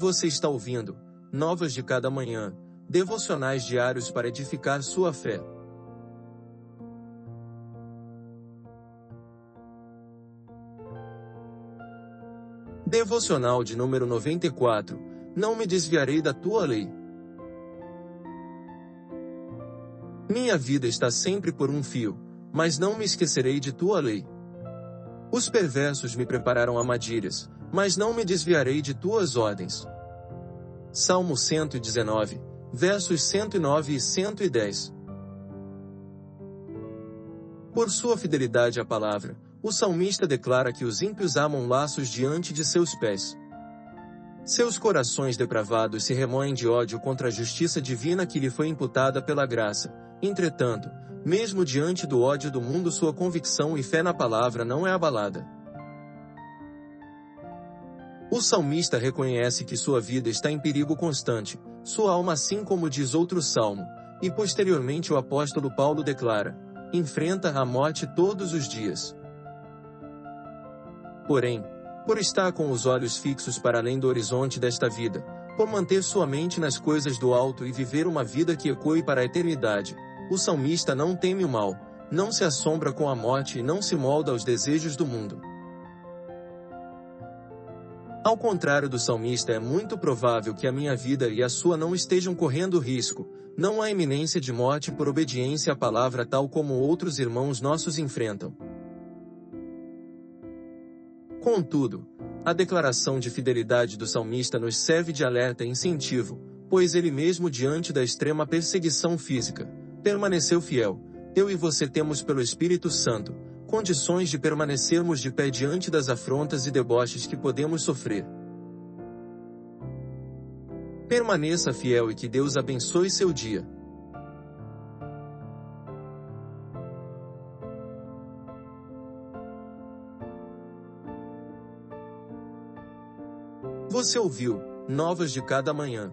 Você está ouvindo Novas de Cada Manhã, devocionais diários para edificar sua fé. Devocional de número 94. Não me desviarei da tua lei. Minha vida está sempre por um fio, mas não me esquecerei de tua lei. Os perversos me prepararam armadilhas, mas não me desviarei de tuas ordens. Salmo 119, versos 109 e 110. Por sua fidelidade à palavra, o salmista declara que os ímpios amam laços diante de seus pés. Seus corações depravados se remoem de ódio contra a justiça divina que lhe foi imputada pela graça. Entretanto, mesmo diante do ódio do mundo, sua convicção e fé na palavra não é abalada. O salmista reconhece que sua vida está em perigo constante, sua alma assim como diz outro salmo, e posteriormente o apóstolo Paulo declara, enfrenta a morte todos os dias. Porém, por estar com os olhos fixos para além do horizonte desta vida, por manter sua mente nas coisas do alto e viver uma vida que ecoe para a eternidade, o salmista não teme o mal, não se assombra com a morte e não se molda aos desejos do mundo. Ao contrário do salmista, é muito provável que a minha vida e a sua não estejam correndo risco, não há iminência de morte por obediência à palavra tal como outros irmãos nossos enfrentam. Contudo, a declaração de fidelidade do salmista nos serve de alerta e incentivo, pois ele mesmo diante da extrema perseguição física, permaneceu fiel. Eu e você temos pelo Espírito Santo, condições de permanecermos de pé diante das afrontas e deboches que podemos sofrer. Permaneça fiel e que Deus abençoe seu dia. Você ouviu Novas de Cada Manhã.